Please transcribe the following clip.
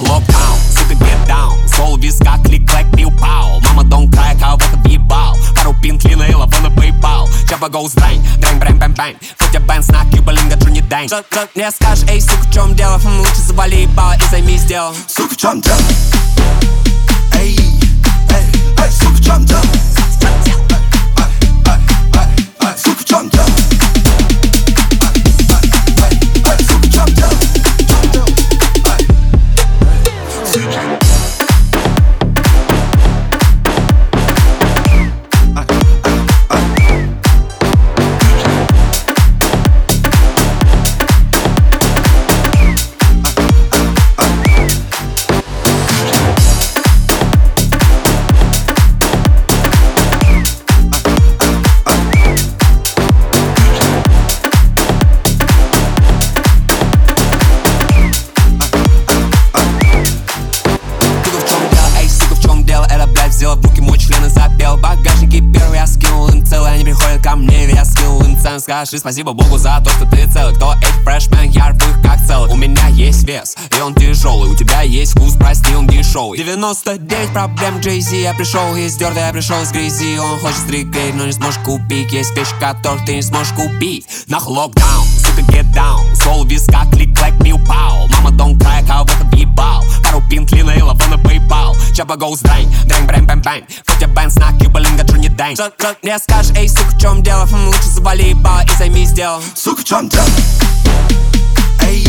локдаун Сука, get down. Сол в висках, клик-клэк, пиу-пау Мама, дом края, кого-то въебал Пару пинтли на лава на PayPal Чаба гоус драйн, драйн, брэнь, бэм, бэм Фотя бэнс на Кьюба, линга, Джонни Дэнь Что, что мне скажешь, эй, сука, в чем дело? Хм, лучше завали ебало и займись делом Сука, в чем дело? Скажи спасибо Богу за то, что ты целый Кто эти фрешмен, я рву как целый. У меня есть вес, и он тяжелый. У тебя есть вкус, прости, он дешевый. 99 проблем Джей-Зи. Я пришел из дерда, я пришел из грязи. Он хочет стригейт, но не сможешь купить. Есть вещи, которых ты не сможешь купить. Нах локдаун, сука, get down. Сол в висках, клик-клэк, пиу-пау Мама, дом края, кого-то въебал. Пару пинтли на лава на PayPal Чаба гоус драйн, драйн, брэнь, бэм, бэм Фотя бэнс на Кьюба, линга, Джонни Дэнь. Что, мне скажешь, эй, сука, в чем дело? Хм, лучше завали tutaj mi zdjął Suk jump jump Ej,